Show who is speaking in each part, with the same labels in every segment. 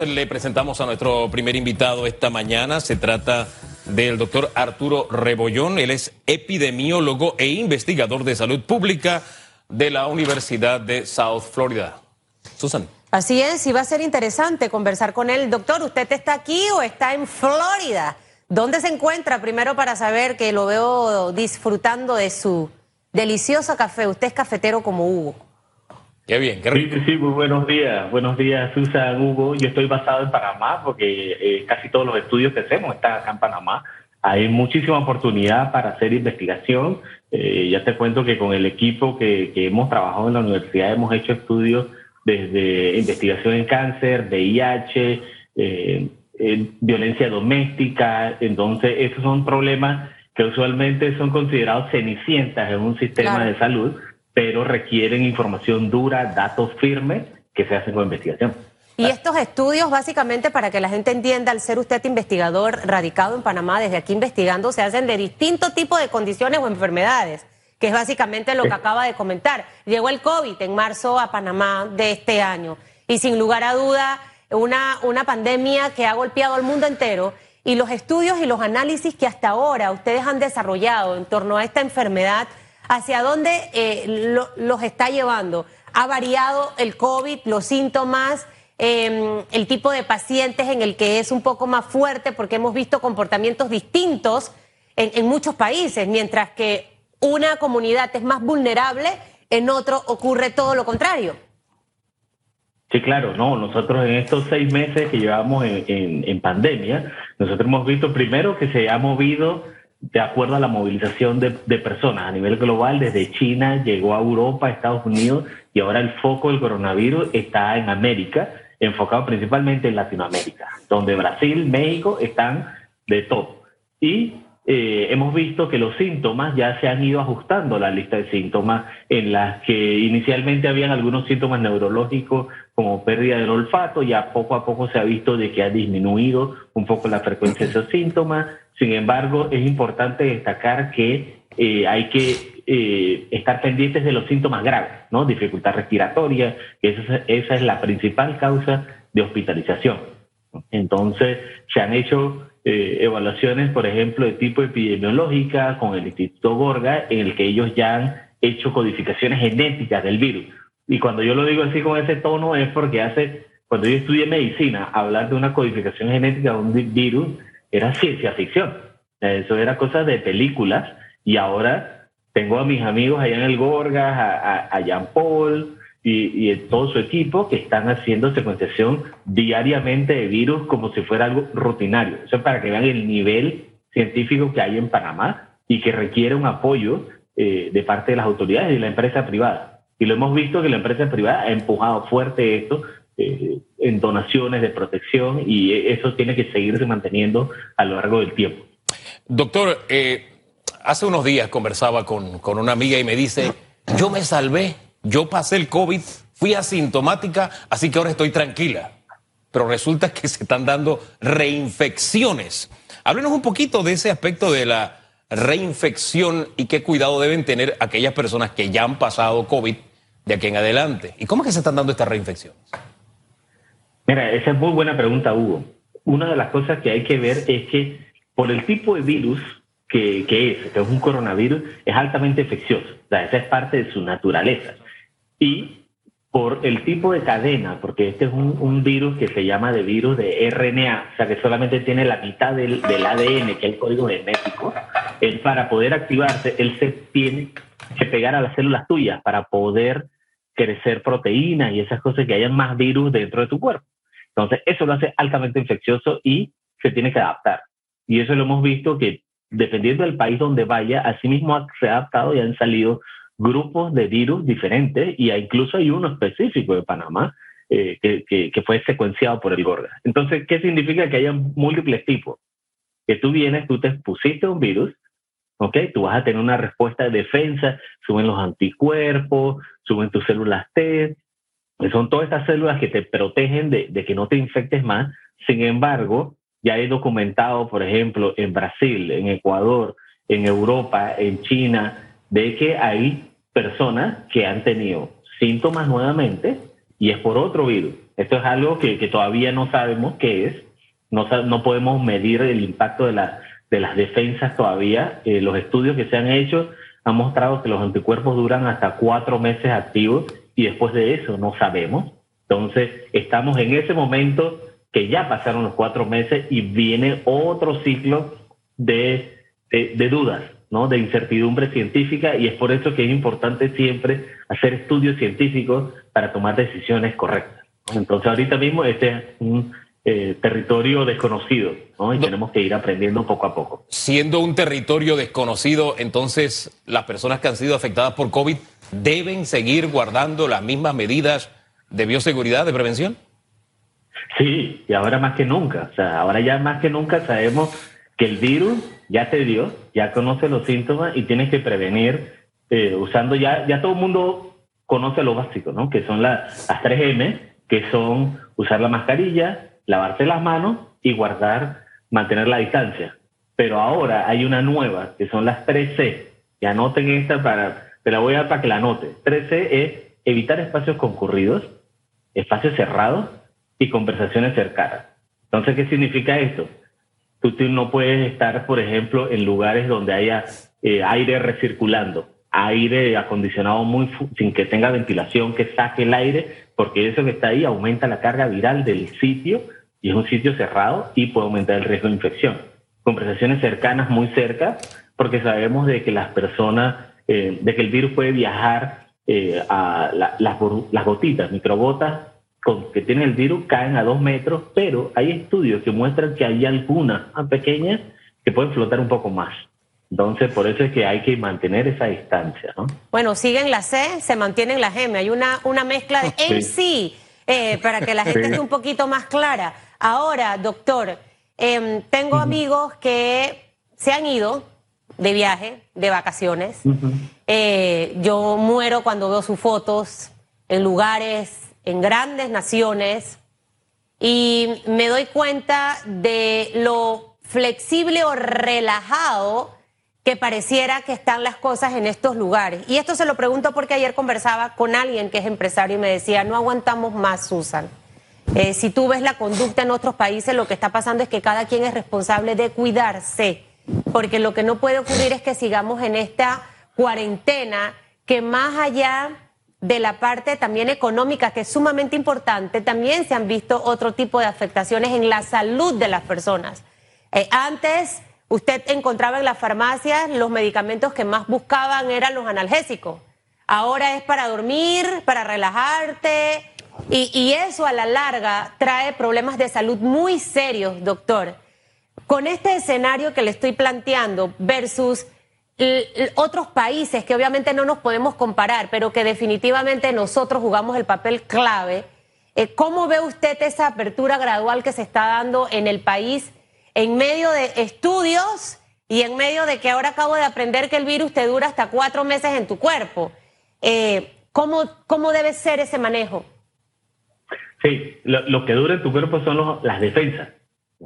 Speaker 1: Le presentamos a nuestro primer invitado esta mañana. Se trata del doctor Arturo Rebollón. Él es epidemiólogo e investigador de salud pública de la Universidad de South Florida. Susan.
Speaker 2: Así es, y va a ser interesante conversar con él. Doctor, ¿usted está aquí o está en Florida? ¿Dónde se encuentra? Primero para saber que lo veo disfrutando de su delicioso café. Usted es cafetero como Hugo.
Speaker 1: Qué bien, qué
Speaker 3: rico. Sí, sí, muy buenos días. Buenos días, Susan, Hugo. Yo estoy basado en Panamá porque eh, casi todos los estudios que hacemos están acá en Panamá. Hay muchísima oportunidad para hacer investigación. Eh, ya te cuento que con el equipo que, hemos trabajado en la universidad hemos hecho estudios desde investigación en cáncer, VIH, eh, violencia doméstica. Entonces, esos son problemas que usualmente son considerados cenicientas en un sistema de salud pero requieren información dura, datos firmes que se hacen con investigación.
Speaker 2: Y estos estudios, básicamente, para que la gente entienda, al ser usted investigador radicado en Panamá, desde aquí investigando, se hacen de distintos tipos de condiciones o enfermedades, que es básicamente lo que acaba de comentar. Llegó el COVID en marzo a Panamá de este año y sin lugar a duda una, una pandemia que ha golpeado al mundo entero y los estudios y los análisis que hasta ahora ustedes han desarrollado en torno a esta enfermedad hacia dónde eh, los está llevando. Ha variado el COVID, los síntomas, em, el tipo de pacientes en el que es un poco más fuerte, porque hemos visto comportamientos distintos en, muchos países, mientras que una comunidad es más vulnerable, en otro ocurre todo lo contrario.
Speaker 3: Sí, claro, no, nosotros en estos seis meses que llevamos en pandemia, nosotros hemos visto primero que se ha movido de acuerdo a la movilización de, personas a nivel global, desde China llegó a Europa, Estados Unidos y ahora el foco del coronavirus está en América, enfocado principalmente en Latinoamérica, donde Brasil, México están de todo. Y eh, hemos visto que los síntomas ya se han ido ajustando a la lista de síntomas en las que inicialmente habían algunos síntomas neurológicos como pérdida del olfato, ya poco a poco se ha visto de que ha disminuido un poco la frecuencia de esos síntomas. Sin embargo, es importante destacar que eh, hay que eh, estar pendientes de los síntomas graves, ¿no? Dificultad respiratoria, que esa, esa es la principal causa de hospitalización. Entonces, se han hecho eh, evaluaciones, por ejemplo, de tipo epidemiológica con el Instituto Gorga, en el que ellos ya han hecho codificaciones genéticas del virus. Y cuando yo lo digo así con ese tono es porque hace, cuando yo estudié medicina, hablar de una codificación genética de un virus era ciencia ficción. Eso era cosa de películas y ahora tengo a mis amigos allá en el Gorgas, a, a Jean Paul, y, y, todo su equipo que están haciendo secuenciación diariamente de virus como si fuera algo rutinario. Eso es para que vean el nivel científico que hay en Panamá y que requiere un apoyo eh, de parte de las autoridades y de la empresa privada. Y lo hemos visto que la empresa privada ha empujado fuerte esto eh, en donaciones de protección y eso tiene que seguirse manteniendo a lo largo del tiempo.
Speaker 1: Doctor, eh, hace unos días conversaba con, con una amiga y me dice, yo me salvé yo pasé el COVID, fui asintomática, así que ahora estoy tranquila. Pero resulta que se están dando reinfecciones. Háblenos un poquito de ese aspecto de la reinfección y qué cuidado deben tener aquellas personas que ya han pasado COVID de aquí en adelante. ¿Y cómo es que se están dando estas reinfecciones?
Speaker 3: Mira, esa es muy buena pregunta, Hugo. Una de las cosas que hay que ver es que por el tipo de virus que, que es, que es un coronavirus, es altamente infeccioso. O sea, esa es parte de su naturaleza y por el tipo de cadena, porque este es un, virus que se llama de virus de RNA, o sea que solamente tiene la mitad del, ADN, que es el código genético, él para poder activarse, él se tiene que pegar a las células tuyas para poder crecer proteínas y esas cosas que hayan más virus dentro de tu cuerpo. Entonces, eso lo hace altamente infeccioso y se tiene que adaptar. Y eso lo hemos visto que dependiendo del país donde vaya, así mismo se ha adaptado y han salido grupos de virus diferentes y incluso hay uno específico de Panamá eh, que, que, fue secuenciado por el Gorga. Entonces, ¿qué significa que haya múltiples tipos? Que tú vienes, tú te expusiste un virus, ¿ok? Tú vas a tener una respuesta de defensa, suben los anticuerpos, suben tus células T, son todas estas células que te protegen de, de que no te infectes más. Sin embargo, ya he documentado, por ejemplo, en Brasil, en Ecuador, en Europa, en China, de que hay personas que han tenido síntomas nuevamente y es por otro virus. Esto es algo que, todavía no sabemos qué es, no, podemos medir el impacto de, la, de las defensas todavía. Eh, los estudios que se han hecho han mostrado que los anticuerpos duran hasta cuatro meses activos y después de eso no sabemos. Entonces, estamos en ese momento que ya pasaron los cuatro meses y viene otro ciclo de, dudas, ¿no? de incertidumbre científica y es por eso que es importante siempre hacer estudios científicos para tomar decisiones correctas. Entonces, ahorita mismo este es un eh, territorio desconocido ¿no? y tenemos que ir aprendiendo poco a poco.
Speaker 1: Siendo un territorio desconocido, entonces las personas que han sido afectadas por COVID deben seguir guardando las mismas medidas de bioseguridad, de prevención?
Speaker 3: Sí, y ahora más que nunca. O sea, ahora ya más que nunca sabemos que el virus ya te dio, ya conoce los síntomas y tienes que prevenir eh, usando ya, ya todo el mundo conoce lo básico, ¿no? Que son las, las 3M, que son usar la mascarilla, lavarse las manos y guardar, mantener la distancia. Pero ahora hay una nueva, que son las 3C. Y anoten esta para te la voy a dar para que la anote. 13 es evitar espacios concurridos, espacios cerrados y conversaciones cercanas. Entonces, ¿qué significa esto? Tú, no puedes estar, por ejemplo, en lugares donde haya eh, aire recirculando, aire acondicionado muy sin que tenga ventilación, que saque el aire, porque eso que está ahí aumenta la carga viral del sitio y es un sitio cerrado y puede aumentar el riesgo de infección. Conversaciones cercanas muy cerca, porque sabemos de que las personas eh, de que el virus puede viajar eh, a las, gotitas, microgotas con, que tienen el virus caen a dos metros, pero hay estudios que muestran que hay algunas pequeñas que pueden flotar un poco más. Entonces, por eso es que hay que mantener esa distancia, ¿no?
Speaker 2: Bueno, siguen la C, se mantienen la M. Hay una, una mezcla de MC eh, para que la gente esté un poquito más clara. Ahora, doctor, em, tengo amigos que se han ido de viaje, de vacaciones. Eh, yo muero cuando veo sus fotos en lugares, en grandes naciones, y me doy cuenta de lo flexible o relajado que pareciera que están las cosas en estos lugares. Y esto se lo pregunto porque ayer conversaba con alguien que es empresario y me decía, no aguantamos más, Susan. Eh, si tú ves la conducta en otros países, lo que está pasando es que cada quien es responsable de cuidarse porque lo que no puede ocurrir es que sigamos en esta cuarentena que más allá de la parte también económica, que es sumamente importante, también se han visto otro tipo de afectaciones en la salud de las personas. Eh, antes, usted encontraba en las farmacias los medicamentos que más buscaban eran los analgésicos. Ahora es para dormir, para relajarte, y, y eso a la larga trae problemas de salud muy serios, doctor. Con este escenario que le estoy planteando versus otros países que obviamente no nos podemos comparar, pero que definitivamente nosotros jugamos el papel clave, eh, ¿cómo ve usted esa apertura gradual que se está dando en el país en medio de estudios y en medio de que ahora acabo de aprender que el virus te dura hasta cuatro meses en tu cuerpo? Eh, ¿cómo, ¿Cómo debe ser ese manejo?
Speaker 3: Sí, lo, que dura en tu cuerpo son las defensas.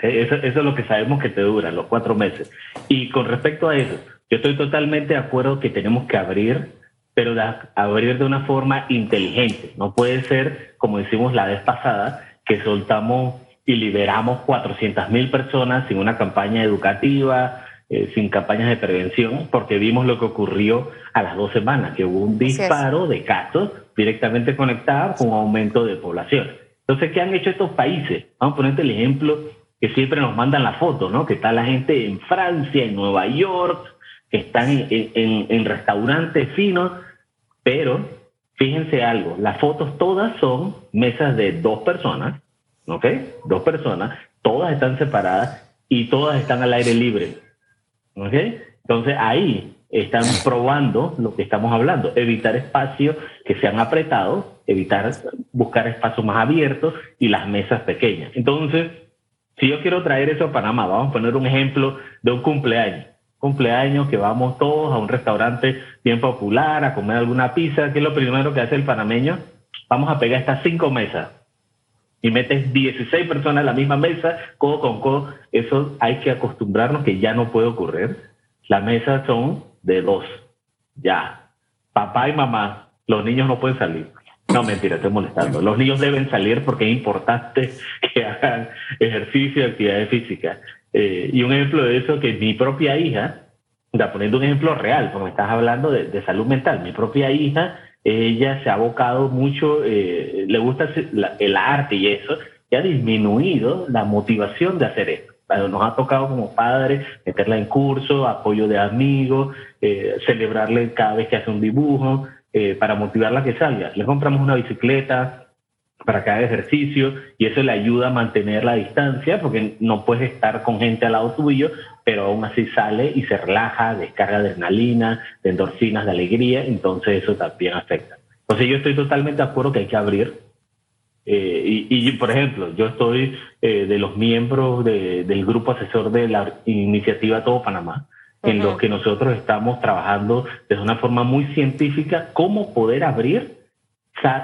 Speaker 3: Eso, es lo que sabemos que te dura, los cuatro meses. Y con respecto a eso, yo estoy totalmente de acuerdo que tenemos que abrir, pero abrir de una forma inteligente. No puede ser, como decimos la vez pasada, que soltamos y liberamos 400 mil personas sin una campaña educativa, eh, sin campañas de prevención, porque vimos lo que ocurrió a las dos semanas, que hubo un disparo de casos directamente conectados con un aumento de población. Entonces, ¿qué han hecho estos países? Vamos a ponerte el ejemplo que siempre nos mandan la foto, ¿no? Que está la gente en Francia, en Nueva York, están en, restaurantes finos, pero fíjense algo, las fotos todas son mesas de dos personas, ¿ok? Dos personas, todas están separadas y todas están al aire libre, ¿ok? Entonces ahí están probando lo que estamos hablando, evitar espacios que sean apretados, evitar buscar espacios más abiertos y las mesas pequeñas. Entonces, si yo quiero traer eso a Panamá, vamos a poner un ejemplo de un cumpleaños. Cumpleaños que vamos todos a un restaurante bien popular a comer alguna pizza. ¿Qué es lo primero que hace el panameño? Vamos a pegar estas cinco mesas y metes 16 personas en la misma mesa, codo con codo. Eso hay que acostumbrarnos que ya no puede ocurrir. Las mesas son de dos. Ya. Papá y mamá, los niños no pueden salir. No, mentira, estoy molestando. Los niños deben salir porque es importante que hagan ejercicio y actividades físicas. Eh, y un ejemplo de eso que mi propia hija, da, poniendo un ejemplo real, como estás hablando de, salud mental, mi propia hija, ella se ha abocado mucho, eh, le gusta el arte y eso, y ha disminuido la motivación de hacer esto. Nos ha tocado como padres meterla en curso, apoyo de amigos, eh, celebrarle cada vez que hace un dibujo, eh, para motivarla a que salga. Le compramos una bicicleta para haga ejercicio y eso le ayuda a mantener la distancia porque no puedes estar con gente al lado tuyo, pero aún así sale y se relaja, descarga de adrenalina, de endorfinas, de alegría, entonces eso también afecta. Entonces yo estoy totalmente de acuerdo que hay que abrir. Eh, y, por ejemplo, yo estoy eh, de los miembros del grupo asesor de la iniciativa Todo Panamá en los que nosotros estamos trabajando de una forma muy científica cómo poder abrir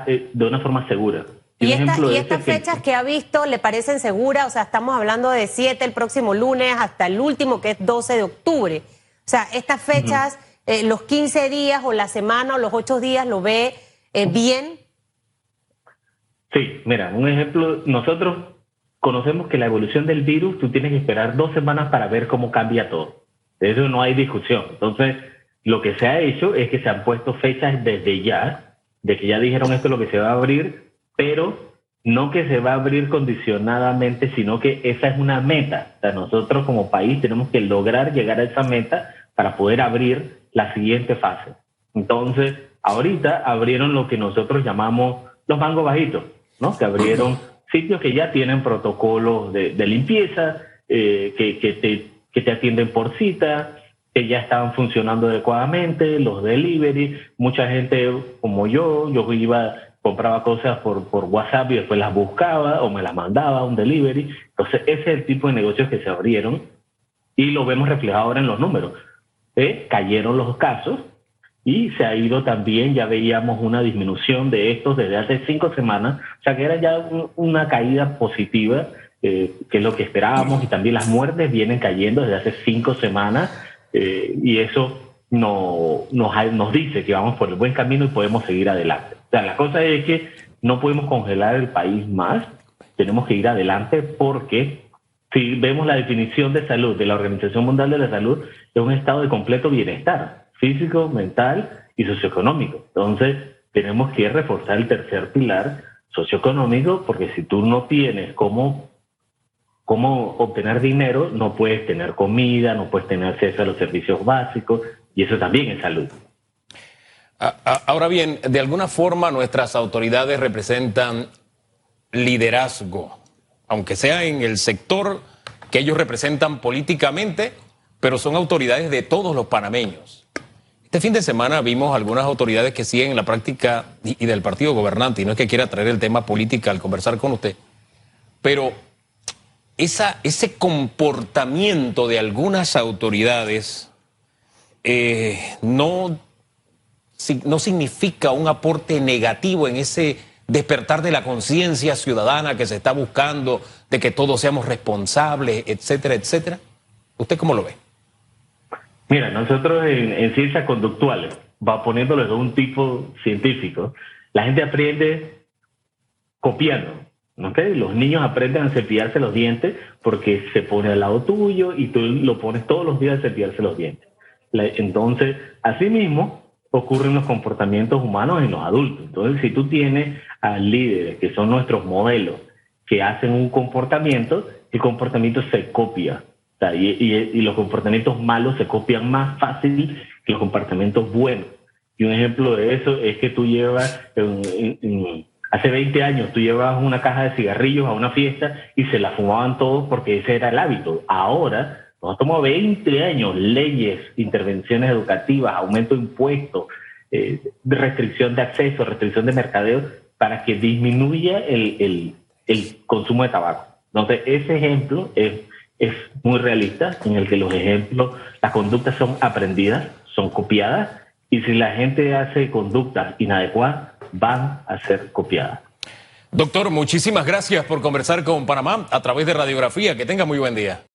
Speaker 3: eh, de una forma segura.
Speaker 2: ¿Y, estas fechas que ha visto le parecen seguras? O sea, estamos hablando de 7 el próximo lunes hasta el último, que es 12 de octubre. O sea, estas fechas, eh, los 15 días o la semana o los 8 días, ¿lo ve eh, bien?
Speaker 3: Sí, mira, un ejemplo, nosotros conocemos que la evolución del virus, tú tienes que esperar dos semanas para ver cómo cambia todo. De eso no hay discusión. Entonces, lo que se ha hecho es que se han puesto fechas desde ya, de que ya dijeron esto es lo que se va a abrir, pero no que se va a abrir condicionadamente, sino que esa es una meta. O sea, nosotros como país tenemos que lograr llegar a esa meta para poder abrir la siguiente fase. Entonces, ahorita abrieron lo que nosotros llamamos los mangos bajitos, ¿no? Que abrieron sitios que ya tienen protocolos de, limpieza, eh, que, que te que te atienden por cita, que ya estaban funcionando adecuadamente, los delivery, mucha gente como yo, yo iba, compraba cosas por, por WhatsApp y después las buscaba o me las mandaba a un delivery. Entonces, ese es el tipo de negocios que se abrieron y lo vemos reflejado ahora en los números. ¿Eh? Cayeron los casos y se ha ido también, ya veíamos una disminución de estos desde hace cinco semanas, o sea que era ya una caída positiva eh, que es lo que esperábamos, y también las muertes vienen cayendo desde hace cinco semanas, eh, y eso no, nos, nos dice que vamos por el buen camino y podemos seguir adelante. Sea, la cosa es que no podemos congelar el país más, tenemos que ir adelante porque si vemos la definición de salud de la Organización Mundial de la Salud, es un estado de completo bienestar, físico, mental y socioeconómico. Entonces, tenemos que reforzar el tercer pilar socioeconómico, porque si tú no tienes cómo cómo obtener dinero, no puedes tener comida, no puedes tener acceso a los servicios básicos, y eso también es salud.
Speaker 1: Ahora bien, de alguna forma nuestras autoridades representan liderazgo, aunque sea en el sector que ellos representan políticamente, pero son autoridades de todos los panameños. Este fin de semana vimos algunas autoridades que siguen la práctica y, del partido gobernante, y no es que quiera traer el tema política al conversar con usted, pero ese comportamiento de algunas autoridades eh, no, no significa un aporte negativo en ese despertar de la conciencia ciudadana que se está buscando, de que todos seamos responsables, etcétera, etcétera? ¿Usted cómo lo ve?
Speaker 3: Mira, nosotros en, en ciencias conductuales, va poniéndolo de un tipo científico, la gente aprende copiando. Los niños aprenden a cepillarse los dientes porque se pone al lado tuyo y tú lo pones todos los días a cepillarse los dientes. Entonces, asimismo, ocurren los comportamientos humanos en los adultos. Entonces, si tú tienes a líderes que son nuestros modelos, que hacen un comportamiento, el comportamiento se copia. y, los comportamientos malos se copian más fácil que los comportamientos buenos. Y un ejemplo de eso es que tú llevas Hace 20 años tú llevabas una caja de cigarrillos a una fiesta y se la fumaban todos porque ese era el hábito. Ahora nos tomado 20 años leyes, intervenciones educativas, aumento de impuestos, eh, restricción de acceso, restricción de mercadeo para que disminuya el, consumo de tabaco. Entonces, ese ejemplo es, es muy realista en el que los ejemplos, las conductas son aprendidas, son copiadas y si la gente hace conductas inadecuadas, van a ser copiadas.
Speaker 1: Doctor, muchísimas gracias por conversar con Panamá a través de radiografía. Que tenga muy buen día.